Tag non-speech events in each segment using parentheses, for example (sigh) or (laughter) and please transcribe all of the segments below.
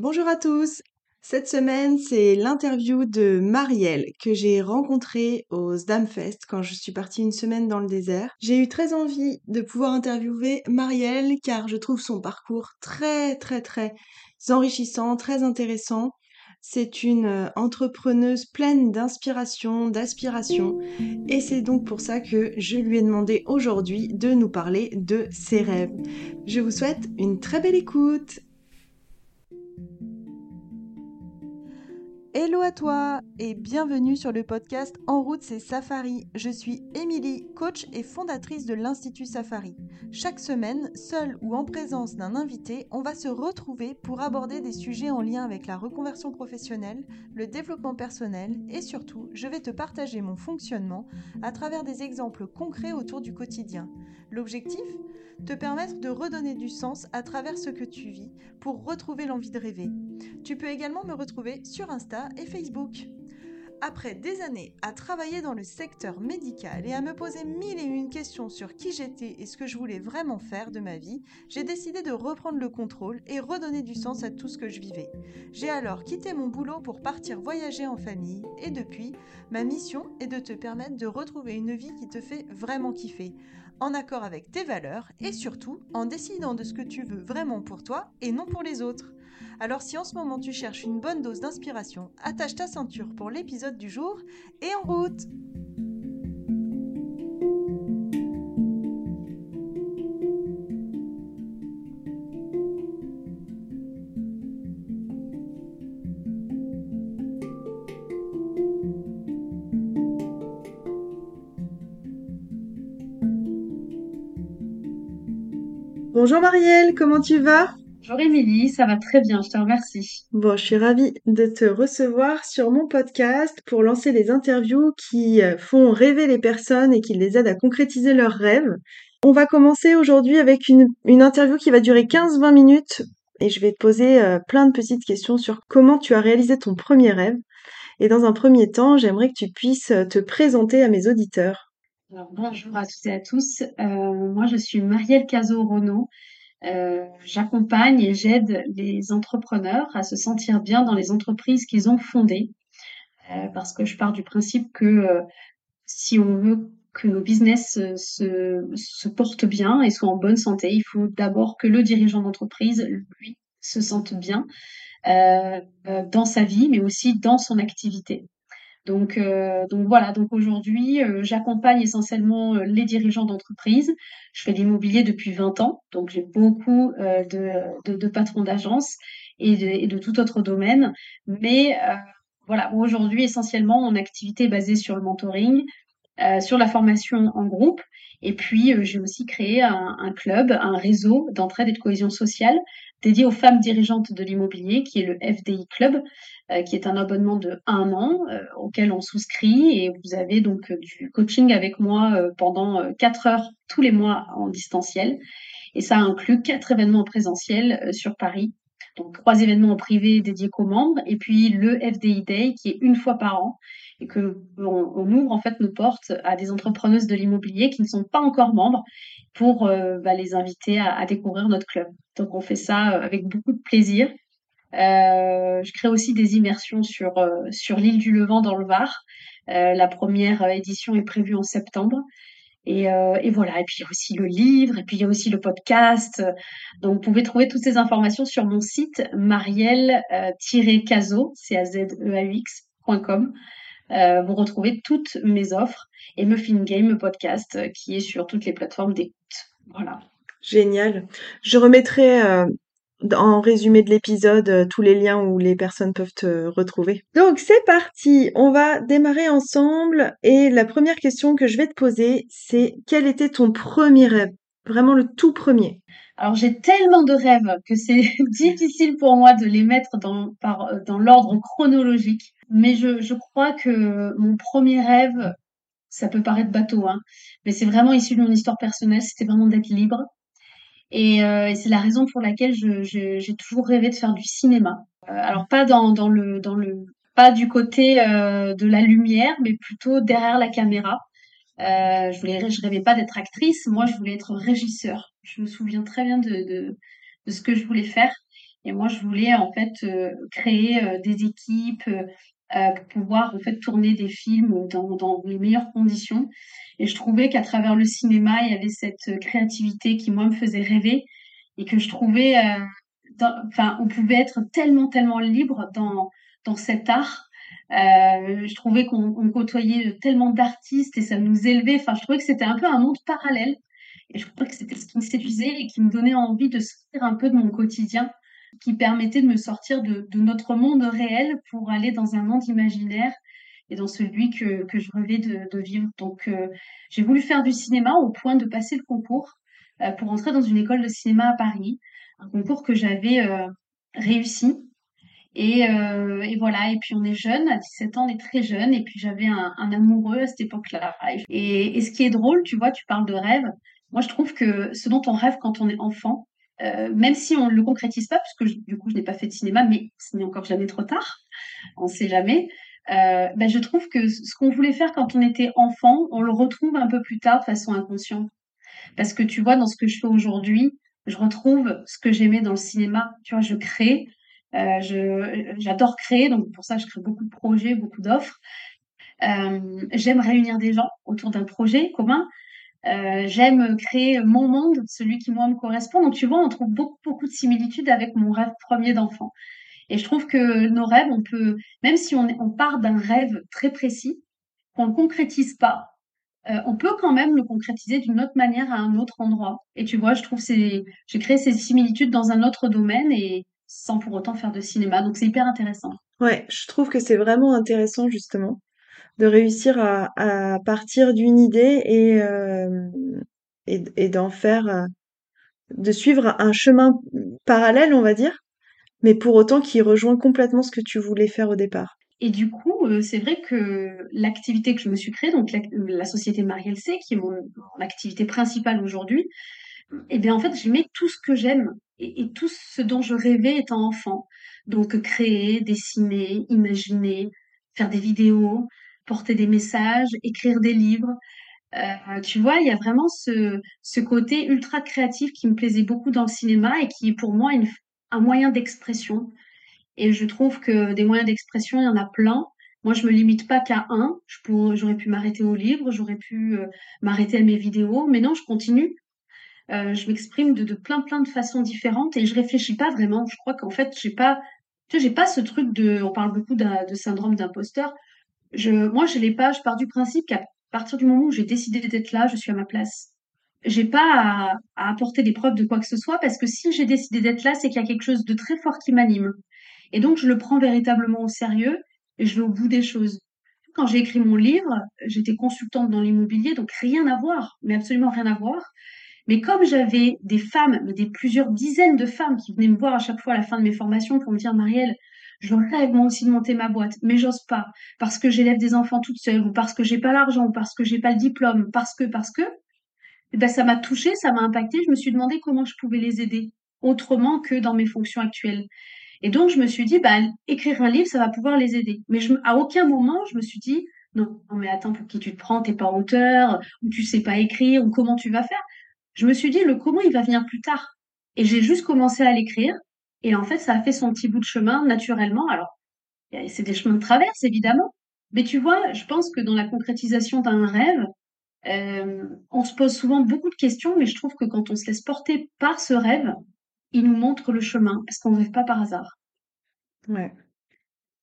Bonjour à tous. Cette semaine, c'est l'interview de Marielle que j'ai rencontrée au Sdamfest quand je suis partie une semaine dans le désert. J'ai eu très envie de pouvoir interviewer Marielle car je trouve son parcours très très très enrichissant, très intéressant. C'est une euh, entrepreneuse pleine d'inspiration, d'aspiration et c'est donc pour ça que je lui ai demandé aujourd'hui de nous parler de ses rêves. Je vous souhaite une très belle écoute. Hello à toi et bienvenue sur le podcast En route c'est Safari. Je suis Émilie, coach et fondatrice de l'Institut Safari. Chaque semaine, seule ou en présence d'un invité, on va se retrouver pour aborder des sujets en lien avec la reconversion professionnelle, le développement personnel et surtout, je vais te partager mon fonctionnement à travers des exemples concrets autour du quotidien. L'objectif? Te permettre de redonner du sens à travers ce que tu vis pour retrouver l'envie de rêver. Tu peux également me retrouver sur Insta et Facebook. Après des années à travailler dans le secteur médical et à me poser mille et une questions sur qui j'étais et ce que je voulais vraiment faire de ma vie, j'ai décidé de reprendre le contrôle et redonner du sens à tout ce que je vivais. J'ai alors quitté mon boulot pour partir voyager en famille et depuis, ma mission est de te permettre de retrouver une vie qui te fait vraiment kiffer, en accord avec tes valeurs et surtout en décidant de ce que tu veux vraiment pour toi et non pour les autres. Alors si en ce moment tu cherches une bonne dose d'inspiration, attache ta ceinture pour l'épisode du jour et en route. Bonjour Marielle, comment tu vas? Bonjour Émilie, ça va très bien, je te remercie. Bon, je suis ravie de te recevoir sur mon podcast pour lancer les interviews qui euh, font rêver les personnes et qui les aident à concrétiser leurs rêves. On va commencer aujourd'hui avec une, interview qui va durer 15-20 minutes et je vais te poser euh, plein de petites questions sur comment tu as réalisé ton premier rêve. Et dans un premier temps, j'aimerais que tu puisses euh, te présenter à mes auditeurs. Alors, bonjour à toutes et à tous. moi, je suis Marielle Cazot-Renaud. Euh, j'accompagne et j'aide les entrepreneurs à se sentir bien dans les entreprises qu'ils ont fondées, euh, parce que je pars du principe que euh, si on veut que nos business se, se portent bien et soient en bonne santé, il faut d'abord que le dirigeant d'entreprise, lui, se sente bien dans sa vie, mais aussi dans son activité. Donc, euh, donc voilà, donc aujourd'hui, euh, j'accompagne essentiellement euh, les dirigeants d'entreprise. Je fais de l'immobilier depuis 20 ans, donc j'ai beaucoup de, patrons d'agence et de, tout autre domaine. Mais voilà, aujourd'hui, essentiellement, mon activité est basée sur le mentoring, sur la formation en groupe. Et puis, j'ai aussi créé un club, un réseau d'entraide et de cohésion sociale dédié aux femmes dirigeantes de l'immobilier, qui est le FDI Club, euh, qui est un abonnement de un an euh, auquel on souscrit et vous avez donc euh, du coaching avec moi pendant quatre heures tous les mois en distanciel. Et ça inclut quatre événements présentiels sur Paris. Donc trois événements en privé dédiés aux membres et puis le FDI Day qui est une fois par an et que on, ouvre en fait nos portes à des entrepreneuses de l'immobilier qui ne sont pas encore membres pour bah, les inviter à, à, découvrir notre club. Donc on fait ça avec beaucoup de plaisir euh, je crée aussi des immersions sur, euh, sur l'île du Levant dans le Var. Euh, la première édition est prévue en septembre. Et, et, voilà, et puis il y a aussi le livre, et puis il y a aussi le podcast. Donc vous pouvez trouver toutes ces informations sur mon site marielle-caso, c a z e a xcom vous retrouvez toutes mes offres et Muffin Game podcast qui est sur toutes les plateformes d'écoute. Voilà. Génial. Je remettrai en résumé de l'épisode euh, tous les liens où les personnes peuvent te retrouver. Donc c'est parti, on va démarrer ensemble et la première question que je vais te poser c'est quel était ton premier rêve? Vraiment le tout premier. Alors j'ai tellement de rêves que c'est (laughs) difficile pour moi de les mettre dans, euh, dans l'ordre chronologique. Mais je, crois que mon premier rêve, ça peut paraître bateau, hein, mais c'est vraiment issu de mon histoire personnelle, c'était vraiment d'être libre, et, euh, c'est la raison pour laquelle j'ai toujours rêvé de faire du cinéma. Euh, alors pas du côté euh, de la lumière, mais plutôt derrière la caméra. Je voulais, je rêvais pas d'être actrice. Moi, je voulais être régisseur. Je me souviens très bien de ce que je voulais faire. Et moi, je voulais en fait créer des équipes pour pouvoir en fait tourner des films dans, dans les meilleures conditions. Et je trouvais qu'à travers le cinéma, il y avait cette créativité qui moi me faisait rêver et que je trouvais, enfin, on pouvait être tellement tellement libre dans dans cet art euh, je trouvais qu'on côtoyait tellement d'artistes et ça nous élevait. Enfin, je trouvais que c'était un peu un monde parallèle. Et je trouvais que c'était ce qui me séduisait et qui me donnait envie de sortir un peu de mon quotidien, qui permettait de me sortir de, notre monde réel pour aller dans un monde imaginaire et dans celui que, que je rêvais de, vivre. Donc, euh, j'ai voulu faire du cinéma au point de passer le concours euh, pour entrer dans une école de cinéma à Paris, un concours que j'avais euh, réussi et, voilà, et puis on est jeune, à 17 ans, on est très jeune, et puis j'avais un, un, amoureux à cette époque-là. Et, et, ce qui est drôle, tu vois, tu parles de rêve, moi je trouve que ce dont on rêve quand on est enfant, euh, même si on ne le concrétise pas, puisque du coup je n'ai pas fait de cinéma, mais ce n'est encore jamais trop tard, on ne sait jamais, euh, ben, je trouve que ce qu'on voulait faire quand on était enfant, on le retrouve un peu plus tard de façon inconsciente. Parce que tu vois, dans ce que je fais aujourd'hui, je retrouve ce que j'aimais dans le cinéma. Tu vois, je crée, euh, je, j'adore créer, donc pour ça, je crée beaucoup de projets, beaucoup d'offres. J'aime réunir des gens autour d'un projet commun. Euh, j'aime créer mon monde, celui qui moi me correspond. Donc tu vois, on trouve beaucoup de similitudes avec mon rêve premier d'enfant. Et je trouve que nos rêves, on peut, même si on, part d'un rêve très précis, qu'on ne concrétise pas, euh, on peut quand même le concrétiser d'une autre manière à un autre endroit. Et tu vois, je trouve c'est, j'ai créé ces similitudes dans un autre domaine et sans pour autant faire de cinéma. Donc c'est hyper intéressant. Ouais, je trouve que c'est vraiment intéressant justement de réussir à, à partir d'une idée et, euh, et, et d'en faire, euh, de suivre un chemin parallèle, on va dire, mais pour autant qui rejoint complètement ce que tu voulais faire au départ. Et du coup, euh, c'est vrai que l'activité que je me suis créée, donc la, la société Marielle C, qui est mon, mon activité principale aujourd'hui, eh bien en fait, j'aimais tout ce que j'aime et, tout ce dont je rêvais étant enfant. Donc créer, dessiner, imaginer, faire des vidéos, porter des messages, écrire des livres. Euh, tu vois, il y a vraiment ce, ce côté ultra créatif qui me plaisait beaucoup dans le cinéma et qui pour moi une, un moyen d'expression. Et je trouve que des moyens d'expression, il y en a plein. Moi, je me limite pas qu'à un. J'aurais pu m'arrêter au livre, j'aurais pu euh, m'arrêter à mes vidéos, mais non, je continue euh, je m'exprime de, de, plein plein de façons différentes et je réfléchis pas vraiment. Je crois qu'en fait, j'ai pas, tu sais, pas ce truc de, on parle beaucoup de syndrome d'imposteur. Je, moi, je l'ai pas. Je pars du principe qu'à partir du moment où j'ai décidé d'être là, je suis à ma place. J'ai pas à, à, apporter des preuves de quoi que ce soit parce que si j'ai décidé d'être là, c'est qu'il y a quelque chose de très fort qui m'anime. Et donc, je le prends véritablement au sérieux et je vais au bout des choses. Quand j'ai écrit mon livre, j'étais consultante dans l'immobilier, donc rien à voir, mais absolument rien à voir. Mais comme j'avais des femmes, mais des plusieurs dizaines de femmes qui venaient me voir à chaque fois à la fin de mes formations pour me dire Marielle, je rêve moi aussi de monter ma boîte, mais j'ose pas parce que j'élève des enfants toute seule ou parce que j'ai pas l'argent ou parce que j'ai pas le diplôme, parce que parce que eh ben ça m'a touché, ça m'a impacté. Je me suis demandé comment je pouvais les aider autrement que dans mes fonctions actuelles. Et donc je me suis dit bah écrire un livre ça va pouvoir les aider. Mais je, à aucun moment je me suis dit non, non mais attends pour qui tu te prends, t'es pas auteur ou tu sais pas écrire ou comment tu vas faire? Je me suis dit, le comment, il va venir plus tard. Et j'ai juste commencé à l'écrire. Et en fait, ça a fait son petit bout de chemin naturellement. Alors, c'est des chemins de traverse, évidemment. Mais tu vois, je pense que dans la concrétisation d'un rêve, euh, on se pose souvent beaucoup de questions, mais je trouve que quand on se laisse porter par ce rêve, il nous montre le chemin, parce qu'on ne rêve pas par hasard. Ouais.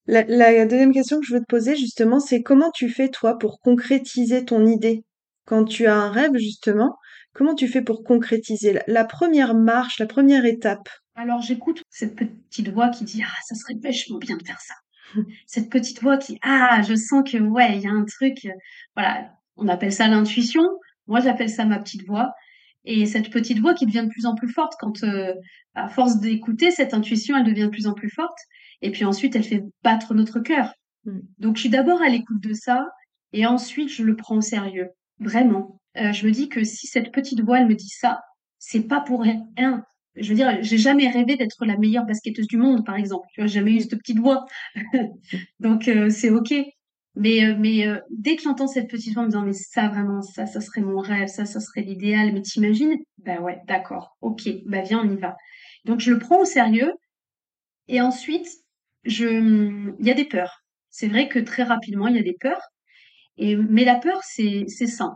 La, la, deuxième question que je veux te poser, justement, c'est comment tu fais, toi, pour concrétiser ton idée? Quand tu as un rêve, justement, Comment tu fais pour concrétiser? La première marche, la première étape? Alors j'écoute cette petite voix qui dit ah ça serait vachement bien de faire ça. (laughs) cette petite voix qui ah je sens que ouais il y a un truc voilà on appelle ça l'intuition. Moi j'appelle ça ma petite voix. Et cette petite voix qui devient de plus en plus forte quand, euh, à force d'écouter cette intuition, elle devient de plus en plus forte. Et puis ensuite, elle fait battre notre cœur. Mmh. Donc, je suis d'abord à l'écoute de ça, et ensuite, je le prends au sérieux. Vraiment. Euh, je me dis que si cette petite voix elle me dit ça, c'est pas pour rien. Je veux dire, j'ai jamais rêvé d'être la meilleure basketteuse du monde, par exemple. Tu vois, jamais eu cette petite voix. (laughs) Donc euh, c'est ok. Mais euh, mais dès que j'entends cette petite voix me disant mais ça vraiment ça ça serait mon rêve, ça ça serait l'idéal, mais t'imagines? Ben ouais, d'accord, ok, bah viens on y va. Donc je le prends au sérieux Et ensuite, je, il y a des peurs. C'est vrai que très rapidement, il y a des peurs. Et, mais la peur, c'est, c'est sain.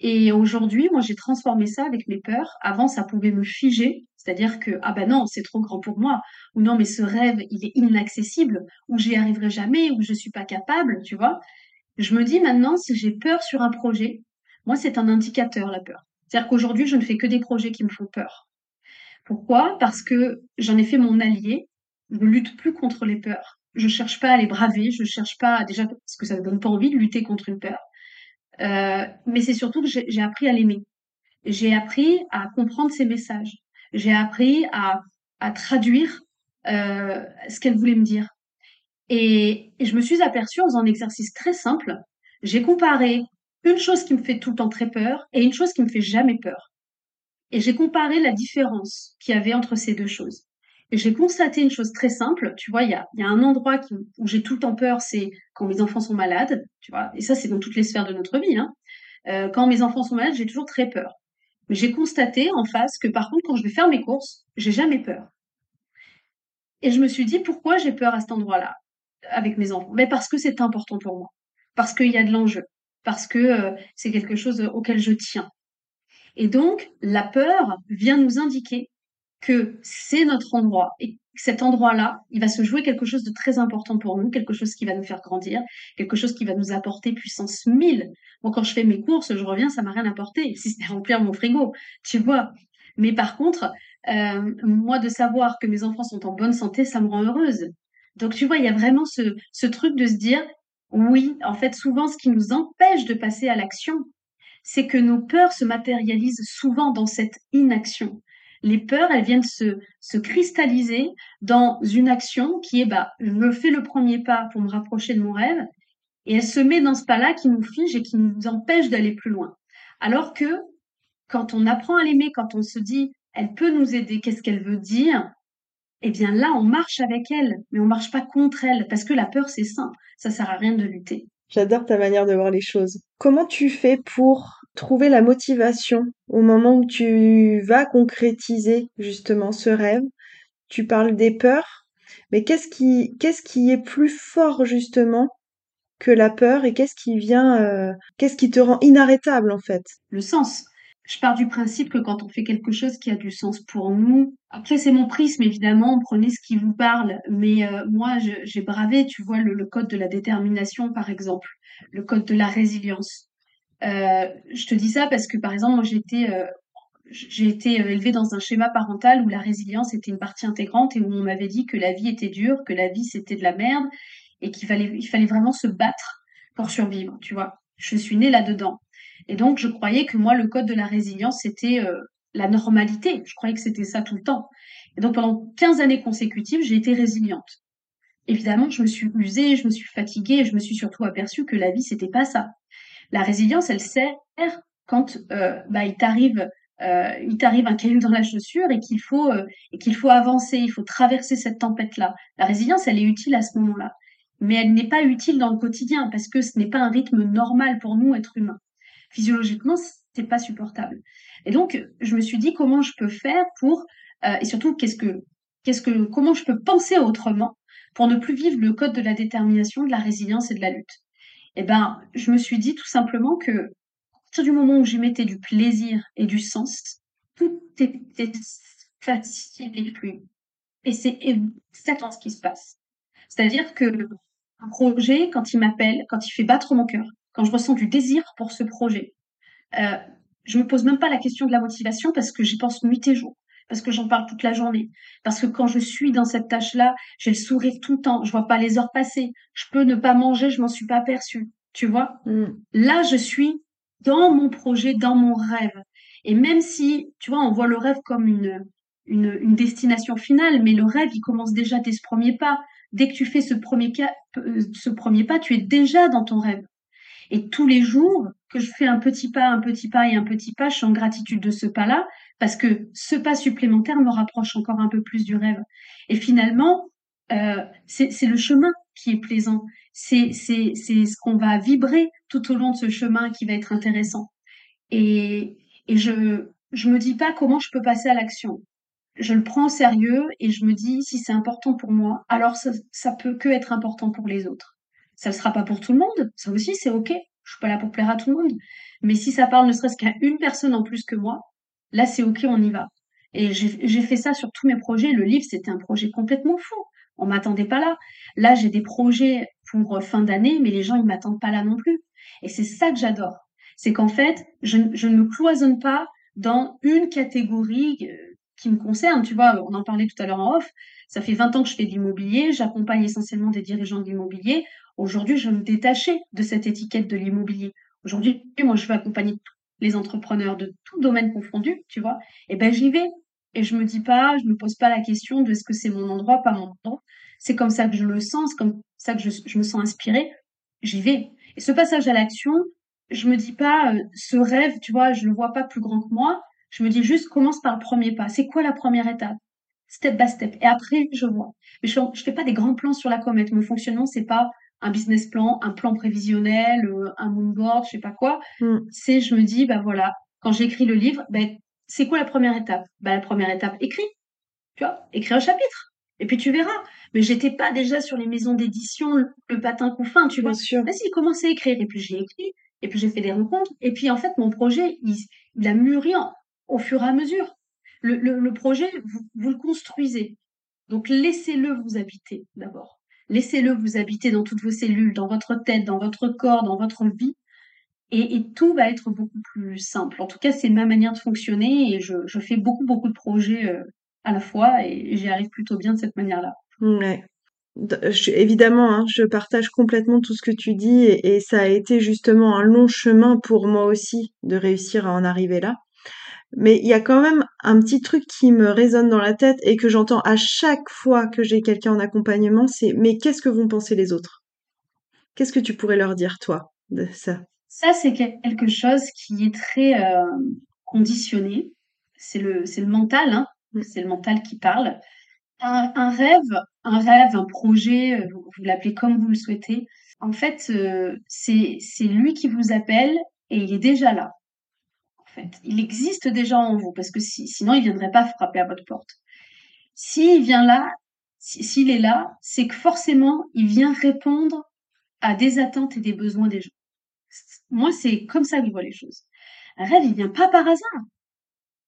Et aujourd'hui, moi, j'ai transformé ça avec mes peurs. Avant, ça pouvait me figer, c'est-à-dire que ah ben non, c'est trop grand pour moi, ou non, mais ce rêve, il est inaccessible, ou j'y arriverai jamais, ou je suis pas capable, tu vois. Je me dis maintenant, si j'ai peur sur un projet, moi, c'est un indicateur la peur. C'est-à-dire qu'aujourd'hui, je ne fais que des projets qui me font peur. Pourquoi? Parce que j'en ai fait mon allié. Je ne lutte plus contre les peurs. Je cherche pas à les braver. Je cherche pas déjà parce que ça ne donne pas envie de lutter contre une peur. Euh, mais c'est surtout que j'ai appris à l'aimer. J'ai appris à comprendre ses messages. J'ai appris à, traduire euh, ce qu'elle voulait me dire. Et, je me suis aperçue en faisant un exercice très simple. J'ai comparé une chose qui me fait tout le temps très peur et une chose qui me fait jamais peur. Et j'ai comparé la différence qu'il y avait entre ces deux choses. Et j'ai constaté une chose très simple. Tu vois, il y a, y a un endroit qui, où j'ai tout le temps peur, c'est quand mes enfants sont malades. Tu vois, et ça, c'est dans toutes les sphères de notre vie. Hein. Euh, quand mes enfants sont malades, j'ai toujours très peur. J'ai constaté en face que par contre, quand je vais faire mes courses, j'ai jamais peur. Et je me suis dit, pourquoi j'ai peur à cet endroit-là avec mes enfants? Mais parce que c'est important pour moi. Parce qu'il y a de l'enjeu. Parce que euh, c'est quelque chose auquel je tiens. Et donc, la peur vient nous indiquer que c'est notre endroit et cet endroit-là, il va se jouer quelque chose de très important pour nous, quelque chose qui va nous faire grandir, quelque chose qui va nous apporter puissance 1000. Moi, quand je fais mes courses, je reviens, ça m'a rien apporté, (laughs) si c'était remplir mon frigo, tu vois. Mais par contre, euh, moi, de savoir que mes enfants sont en bonne santé, ça me rend heureuse. Donc, tu vois, il y a vraiment ce, ce truc de se dire, oui, en fait, souvent, ce qui nous empêche de passer à l'action, c'est que nos peurs se matérialisent souvent dans cette inaction. Les peurs, elles viennent se, se cristalliser dans une action qui est, bah, je fais le premier pas pour me rapprocher de mon rêve, et elle se met dans ce pas-là qui nous fige et qui nous empêche d'aller plus loin. Alors que quand on apprend à l'aimer, quand on se dit, elle peut nous aider, qu'est-ce qu'elle veut dire? Eh bien là, on marche avec elle, mais on marche pas contre elle, parce que la peur, c'est sain. Ça sert à rien de lutter. J'adore ta manière de voir les choses. Comment tu fais pour trouver la motivation au moment où tu vas concrétiser justement ce rêve Tu parles des peurs, mais qu'est-ce qui, qu'est-ce qui est plus fort justement que la peur et qu'est-ce qui vient, euh, qu'est-ce qui te rend inarrêtable en fait? Le sens. Je pars du principe que quand on fait quelque chose qui a du sens pour nous, après c'est mon prisme évidemment, prenez ce qui vous parle, mais euh, moi j'ai bravé, tu vois, le, code de la détermination par exemple, le code de la résilience. Euh, je te dis ça parce que par exemple moi j'ai été euh, élevée dans un schéma parental où la résilience était une partie intégrante et où on m'avait dit que la vie était dure, que la vie c'était de la merde et qu'il fallait vraiment se battre pour survivre, tu vois. Je suis née là-dedans. Et donc, je croyais que moi, le code de la résilience, c'était euh, la normalité. Je croyais que c'était ça tout le temps. Et donc, pendant 15 années consécutives, j'ai été résiliente. Évidemment, je me suis usée, je me suis fatiguée, et je me suis surtout aperçue que la vie, c'était pas ça. La résilience, elle sert quand euh, bah, il t'arrive euh, il t'arrive un caillou dans la chaussure et qu'il faut faut avancer, il faut traverser cette tempête-là. La résilience, elle est utile à ce moment-là, mais elle n'est pas utile dans le quotidien parce que ce n'est pas un rythme normal pour nous, êtres humains physiologiquement, c'est pas supportable. Et donc, je me suis dit comment je peux faire pour, euh, et surtout, qu'est-ce que, qu'est-ce que, comment je peux penser autrement pour ne plus vivre le code de la détermination, de la résilience et de la lutte. Eh ben, je me suis dit tout simplement que, à partir du moment où j'y mettais du plaisir et du sens, tout était facile et fluide. Et c'est exactement ce qui se passe. C'est-à-dire que un projet, quand il m'appelle, quand il fait battre mon cœur, quand je ressens du désir pour ce projet, euh, je me pose même pas la question de la motivation parce que j'y pense nuit et jour, parce que j'en parle toute la journée, parce que quand je suis dans cette tâche-là, j'ai le sourire tout le temps, je vois pas les heures passer, je peux ne pas manger, je m'en suis pas aperçue, tu vois. Mm. Là, je suis dans mon projet, dans mon rêve. Et même si, tu vois, on voit le rêve comme une, une, une destination finale, mais le rêve, il commence déjà dès ce premier pas. Dès que tu fais ce premier, euh, ce premier pas, tu es déjà dans ton rêve. Et tous les jours que je fais un petit pas, un petit pas et un petit pas, je suis en gratitude de ce pas-là parce que ce pas supplémentaire me rapproche encore un peu plus du rêve. Et finalement, euh, c'est le chemin qui est plaisant. C'est ce qu'on va vibrer tout au long de ce chemin qui va être intéressant. Et, et je je me dis pas comment je peux passer à l'action. je le prends au sérieux et je me dis si c'est important pour moi, alors ça, ça peut que être important pour les autres. Ça ne sera pas pour tout le monde, ça aussi c'est ok. Je suis pas là pour plaire à tout le monde, mais si ça parle ne serait-ce qu'à une personne en plus que moi, là c'est ok, on y va. Et j'ai fait ça sur tous mes projets. Le livre, c'était un projet complètement fou. On m'attendait pas là. Là, j'ai des projets pour euh, fin d'année, mais les gens, ils m'attendent pas là non plus. Et c'est ça que j'adore. C'est qu'en fait, je, ne me cloisonne pas dans une catégorie euh, qui me concerne. Tu vois, on en parlait tout à l'heure en off. Ça fait 20 ans que je fais de l'immobilier. J'accompagne essentiellement des dirigeants de l'immobilier. Aujourd'hui, je me détacher de cette étiquette de l'immobilier. Aujourd'hui, moi, je veux accompagner les entrepreneurs de tout domaine confondu, tu vois. Et ben, j'y vais. Et je me dis pas, je me pose pas la question de est-ce que c'est mon endroit, pas mon endroit. C'est comme ça que je le sens, c'est comme ça que je, je me sens inspirée. J'y vais. Et ce passage à l'action, je me dis pas, euh, ce rêve, tu vois, je le vois pas plus grand que moi. Je me dis juste, commence par le premier pas. C'est quoi la première étape? Step by step. Et après, je vois. Mais je, je fais pas des grands plans sur la comète. Mon fonctionnement, c'est pas un business plan, un plan prévisionnel, euh, un moonboard, je sais pas quoi. Mm. C'est, je me dis, bah voilà, quand j'écris le livre, ben, c'est quoi la première étape? Bah, La première étape, écris. Tu vois, écris un chapitre. Et puis tu verras. Mais j'étais pas déjà sur les maisons d'édition, le, patin couffin, tu vois. Bien Vas-y, commence à écrire. Et puis j'ai écrit. Et puis j'ai fait des rencontres. Et puis en fait, mon projet, il, a mûri au fur et à mesure. Le, le, projet, vous, vous le construisez. Donc laissez-le vous habiter d'abord. Laissez-le vous habiter dans toutes vos cellules, dans votre tête, dans votre corps, dans votre vie et, tout va être beaucoup plus simple. En tout cas, c'est ma manière de fonctionner et je, fais beaucoup, beaucoup de projets euh, à la fois et j'y arrive plutôt bien de cette manière-là. Ouais. évidemment, hein, je partage complètement tout ce que tu dis et, et, ça a été justement un long chemin pour moi aussi de réussir à en arriver là. Mais il y a quand même un petit truc qui me résonne dans la tête et que j'entends à chaque fois que j'ai quelqu'un en accompagnement, c'est mais qu'est-ce que vont penser les autres? Qu'est-ce que tu pourrais leur dire toi de ça? Ça, c'est quelque chose qui est très euh, conditionné. C'est le, c'est le mental, hein. Mm. c'est le mental qui parle. Un, rêve, un rêve, un projet, euh, vous, l'appelez comme vous le souhaitez. En fait, euh, c'est, c'est lui qui vous appelle et il est déjà là. Il existe déjà en vous parce que sinon il viendrait pas frapper à votre porte. S'il vient là, s'il est là, c'est que forcément il vient répondre à des attentes et des besoins des gens. Moi, c'est comme ça que je vois les choses. Un rêve, il vient pas par hasard.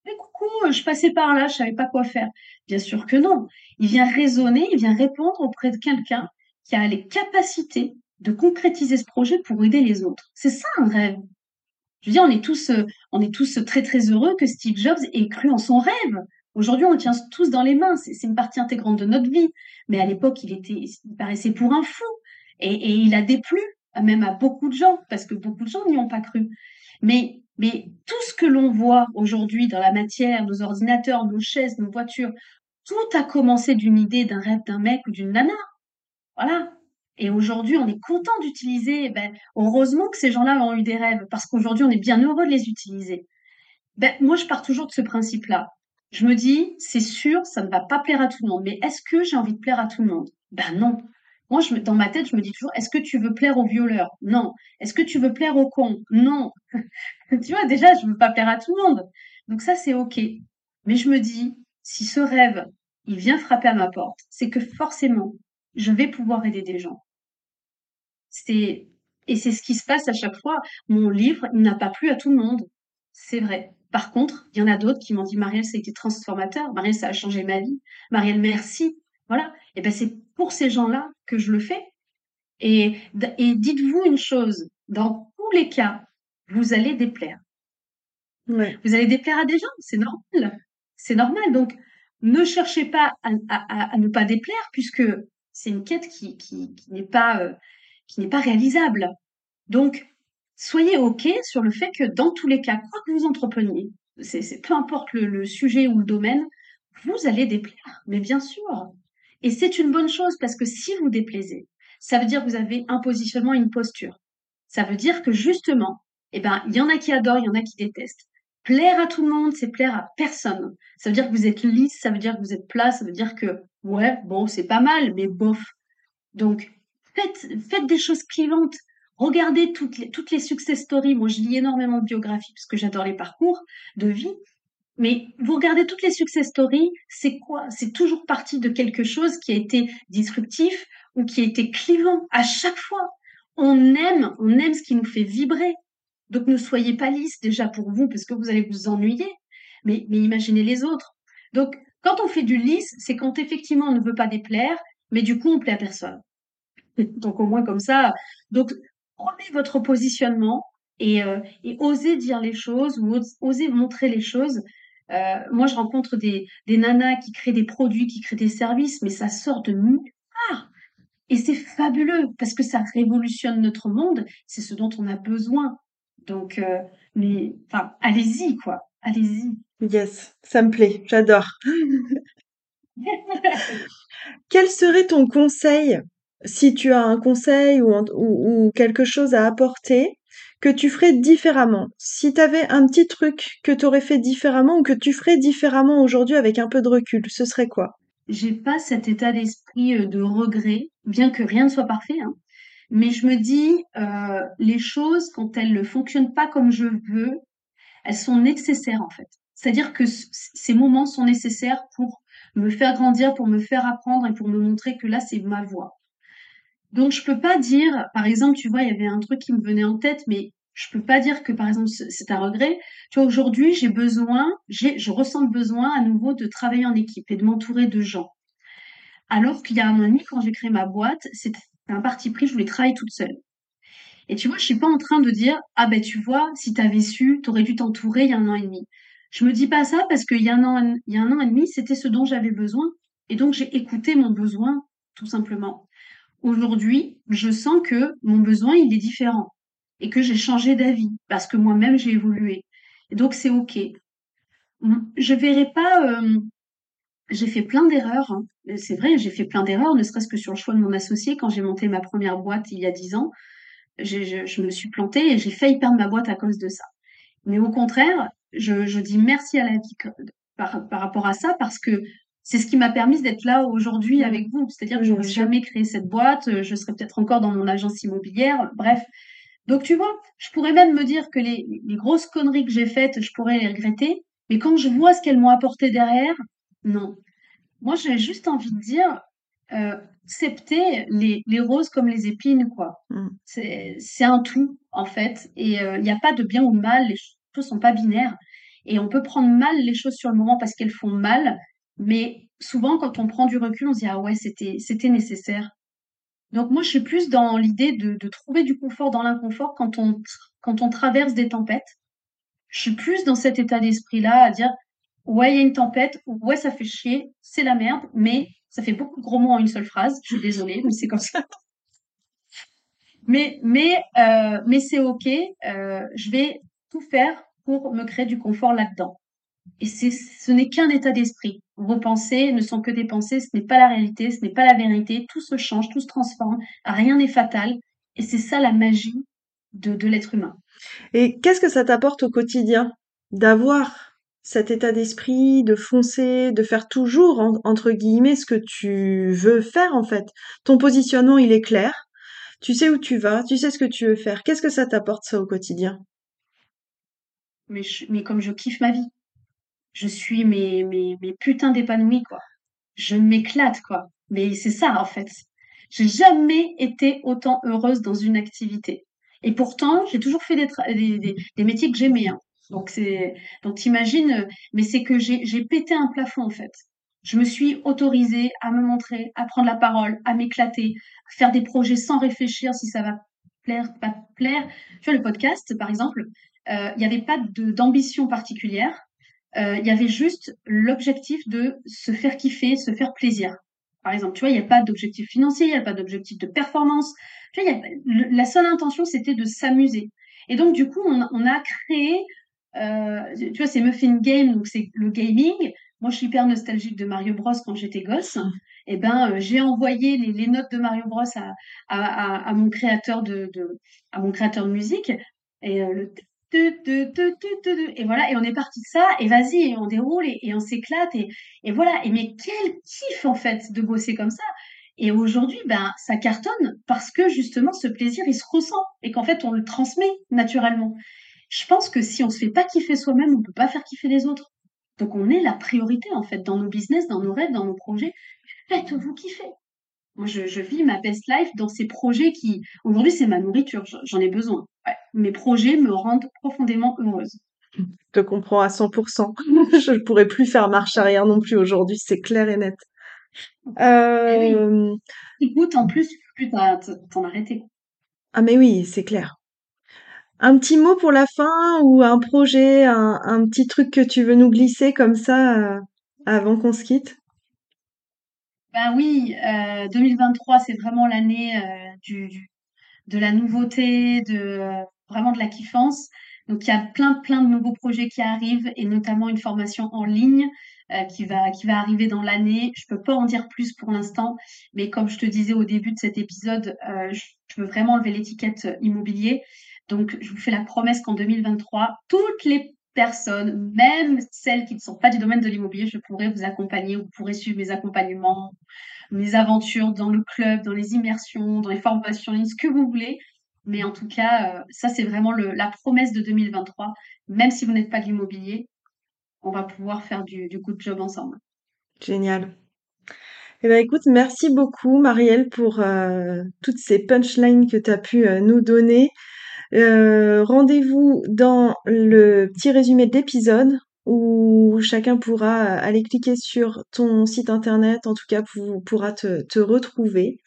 Mais coucou, je passais par là, je savais pas quoi faire. Bien sûr que non. Il vient raisonner, il vient répondre auprès de quelqu'un qui a les capacités de concrétiser ce projet pour aider les autres. C'est ça un rêve. Je veux dire, on est tous, euh, on est tous très très heureux que Steve Jobs ait cru en son rêve. Aujourd'hui, on le tient tous dans les mains. C'est une partie intégrante de notre vie. Mais à l'époque, il était, il paraissait pour un fou. Et, il a déplu même à beaucoup de gens, parce que beaucoup de gens n'y ont pas cru. Mais, mais tout ce que l'on voit aujourd'hui dans la matière, nos ordinateurs, nos chaises, nos voitures, tout a commencé d'une idée, d'un rêve d'un mec ou d'une nana. Voilà. Et aujourd'hui, on est content d'utiliser. Ben, heureusement que ces gens-là ont eu des rêves, parce qu'aujourd'hui, on est bien heureux de les utiliser. Ben, moi, je pars toujours de ce principe-là. Je me dis, c'est sûr, ça ne va pas plaire à tout le monde, mais est-ce que j'ai envie de plaire à tout le monde? Ben non. Moi, dans ma tête, je me dis toujours, est-ce que tu veux plaire aux violeurs? Non. Est-ce que tu veux plaire aux cons? Non. (laughs) tu vois, déjà, je veux pas plaire à tout le monde. Donc ça, c'est OK. Mais je me dis, si ce rêve, il vient frapper à ma porte, c'est que forcément, je vais pouvoir aider des gens. C'est, et c'est ce qui se passe à chaque fois. Mon livre, n'a pas plu à tout le monde. C'est vrai. Par contre, il y en a d'autres qui m'ont dit, Marielle, ça a été transformateur. Marielle, ça a changé ma vie. Marielle, merci. Voilà. Et ben c'est pour ces gens-là que je le fais. Et, et dites-vous une chose, dans tous les cas, vous allez déplaire. Ouais. Vous allez déplaire à des gens, c'est normal. C'est normal. Donc, ne cherchez pas à, à, à, ne pas déplaire puisque c'est une quête qui, qui, qui n'est pas, euh, qui n'est pas réalisable. Donc, soyez OK sur le fait que dans tous les cas, quoi que vous entrepreniez, c'est, peu importe le, le, sujet ou le domaine, vous allez déplaire. Mais bien sûr, et c'est une bonne chose parce que si vous déplaisez, ça veut dire que vous avez un positionnement, une posture. Ça veut dire que justement, eh ben, il y en a qui adorent, il y en a qui détestent. Plaire à tout le monde, c'est plaire à personne. Ça veut dire que vous êtes lisse, ça veut dire que vous êtes plat, ça veut dire que, ouais, bon, c'est pas mal, mais bof. Donc, faites, faites des choses clivantes. Regardez toutes les, toutes les success stories. Moi, je lis énormément de biographies parce que j'adore les parcours de vie. Mais vous regardez toutes les success stories, c'est quoi? C'est toujours parti de quelque chose qui a été disruptif ou qui a été clivant à chaque fois. On aime, on aime ce qui nous fait vibrer. Donc ne soyez pas lisse déjà pour vous parce que vous allez vous ennuyer. Mais, mais imaginez les autres. Donc quand on fait du lisse, c'est quand effectivement on ne veut pas déplaire, mais du coup on plaît à personne. (laughs) Donc au moins comme ça. Donc prenez votre positionnement et, euh, et osez dire les choses ou osez montrer les choses euh, moi, je rencontre des, des nanas qui créent des produits, qui créent des services, mais ça sort de nulle part. Et c'est fabuleux parce que ça révolutionne notre monde. C'est ce dont on a besoin. Donc, euh, mais, enfin, allez-y, quoi. Allez-y. Yes, ça me plaît. J'adore. (laughs) Quel serait ton conseil, si tu as un conseil ou, ou, ou quelque chose à apporter que tu ferais différemment? Si tu avais un petit truc que tu aurais fait différemment ou que tu ferais différemment aujourd'hui avec un peu de recul, ce serait quoi? J'ai pas cet état d'esprit euh, de regret, bien que rien ne soit parfait. Hein. Mais je me dis, euh, les choses, quand elles ne fonctionnent pas comme je veux, elles sont nécessaires en fait. C'est-à-dire que ces moments sont nécessaires pour me faire grandir, pour me faire apprendre et pour me montrer que là, c'est ma voie. Donc je peux pas dire, par exemple, tu vois, il y avait un truc qui me venait en tête, mais je peux pas dire que par exemple c'est un regret. Tu vois, aujourd'hui j'ai besoin, je ressens le besoin à nouveau de travailler en équipe et de m'entourer de gens. Alors qu'il y a un an et demi, quand j'ai créé ma boîte, c'était un parti pris, je voulais travailler toute seule. Et tu vois, je suis pas en train de dire ah ben tu vois, si tu avais su, tu aurais dû t'entourer il y a un an et demi. Je me dis pas ça parce qu'il y a un an, il y a un an et demi, c'était ce dont j'avais besoin, et donc j'ai écouté mon besoin tout simplement. Aujourd'hui, je sens que mon besoin, il est différent et que j'ai changé d'avis parce que moi-même, j'ai évolué. Et donc, c'est OK. Je verrai pas. Euh, j'ai fait plein d'erreurs. Hein. C'est vrai, j'ai fait plein d'erreurs, ne serait-ce que sur le choix de mon associé. Quand j'ai monté ma première boîte il y a dix ans, je, je, me suis plantée et j'ai failli perdre ma boîte à cause de ça. Mais au contraire, je, je dis merci à la vie par, par rapport à ça parce que c'est ce qui m'a permis d'être là aujourd'hui mmh. avec vous. C'est-à-dire que je n'aurais jamais créé cette boîte, euh, je serais peut-être encore dans mon agence immobilière, bref. Donc tu vois, je pourrais même me dire que les, les grosses conneries que j'ai faites, je pourrais les regretter, mais quand je vois ce qu'elles m'ont apporté derrière, non. Moi, j'ai juste envie de dire, euh, accepter les, les, roses comme les épines, quoi. Mmh. C'est un tout, en fait, et euh, il n'y a pas de bien ou de mal, les choses sont pas binaires. Et on peut prendre mal les choses sur le moment parce qu'elles font mal, mais souvent, quand on prend du recul, on se dit ah ouais, c'était c'était nécessaire. Donc moi, je suis plus dans l'idée de, de trouver du confort dans l'inconfort quand on quand on traverse des tempêtes. Je suis plus dans cet état d'esprit-là à dire ouais, il y a une tempête, ouais, ça fait chier, c'est la merde, mais ça fait beaucoup de gros mots en une seule phrase. Je suis désolée, mais c'est comme ça. Mais mais euh, mais c'est ok. Euh, je vais tout faire pour me créer du confort là-dedans. Et ce n'est qu'un état d'esprit. Vos pensées ne sont que des pensées, ce n'est pas la réalité, ce n'est pas la vérité. Tout se change, tout se transforme, rien n'est fatal. Et c'est ça la magie de l'être humain. Et qu'est-ce que ça t'apporte au quotidien d'avoir cet état d'esprit, de foncer, de faire toujours, entre guillemets, ce que tu veux faire en fait Ton positionnement, il est clair. Tu sais où tu vas, tu sais ce que tu veux faire. Qu'est-ce que ça t'apporte ça au quotidien? Mais, mais comme je kiffe ma vie je suis mes, mes, mes putains d'épanouie, quoi. Je m'éclate, quoi. Mais c'est ça, en fait. J'ai jamais été autant heureuse dans une activité. Et pourtant, j'ai toujours fait des, des, des, métiers que j'aimais. Hein. Donc, c'est, donc t'imagines, mais c'est que j'ai, pété un plafond, en fait. Je me suis autorisée à me montrer, à prendre la parole, à m'éclater, à faire des projets sans réfléchir si ça va plaire, pas plaire. Tu vois, le podcast, par exemple, euh, il n'y avait pas d'ambition particulière. Euh, il y avait juste l'objectif de se faire kiffer, se faire plaisir. Par exemple, tu vois, il n'y a pas d'objectif financier, il n'y a pas d'objectif de performance. Tu vois, la seule intention, c'était de s'amuser. Et donc, du coup, on, a créé, euh, tu vois, c'est Muffin Game, donc c'est le gaming. Moi, je suis hyper nostalgique de Mario Bros quand j'étais gosse. Et eh ben, euh, j'ai envoyé les, notes de Mario Bros à, à, à, mon créateur de, de, à mon créateur de musique. Et euh, le et voilà, et on est parti de ça, et vas-y, on déroule, et, on s'éclate, et, et, voilà. Et mais quel kiff, en fait, de bosser comme ça. Et aujourd'hui, ben, ça cartonne parce que justement, ce plaisir, il se ressent, et qu'en fait, on le transmet naturellement. Je pense que si on se fait pas kiffer soi-même, on peut pas faire kiffer les autres. Donc on est la priorité en fait dans nos business, dans nos rêves, dans nos projets. Faites-vous kiffer. Moi, je, je, vis ma best life dans ces projets qui, aujourd'hui, c'est ma nourriture, j'en ai besoin. Ouais. Mes projets me rendent profondément heureuse. Je te comprends à 100%. (laughs) je ne pourrais plus faire marche arrière non plus aujourd'hui, c'est clair et net. Euh... Écoute, en plus, plus t'en arrêter. Ah mais oui, c'est clair. Un petit mot pour la fin ou un projet, un, petit truc que tu veux nous glisser comme ça euh, avant qu'on se quitte? Ben oui, euh, 2023, c'est vraiment l'année euh, du, de la nouveauté, de vraiment de la kiffance. Donc il y a plein plein de nouveaux projets qui arrivent et notamment une formation en ligne euh, qui va qui va arriver dans l'année. Je peux pas en dire plus pour l'instant, mais comme je te disais au début de cet épisode, euh, je, je, veux vraiment enlever l'étiquette immobilier. Donc je vous fais la promesse qu'en 2023, toutes les personnes, même celles qui ne sont pas du domaine de l'immobilier, je pourrai vous accompagner, vous pourrez suivre mes accompagnements, mes aventures dans le club, dans les immersions, dans les formations, ce que vous voulez. Mais en tout cas, euh, ça, c'est vraiment la promesse de 2023. Même si vous n'êtes pas de l'immobilier, on va pouvoir faire du, du good job ensemble. Génial. Eh ben, écoute, merci beaucoup, Marielle, pour euh, toutes ces punchlines que tu as pu euh, nous donner. Euh, Rendez-vous dans le petit résumé de l'épisode où chacun pourra aller cliquer sur ton site internet, en tout cas pour, pourra te, te retrouver.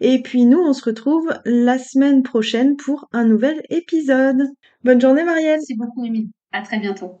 Et puis nous, on se retrouve la semaine prochaine pour un nouvel épisode. Bonne journée Marielle. Merci beaucoup Émilie. À très bientôt.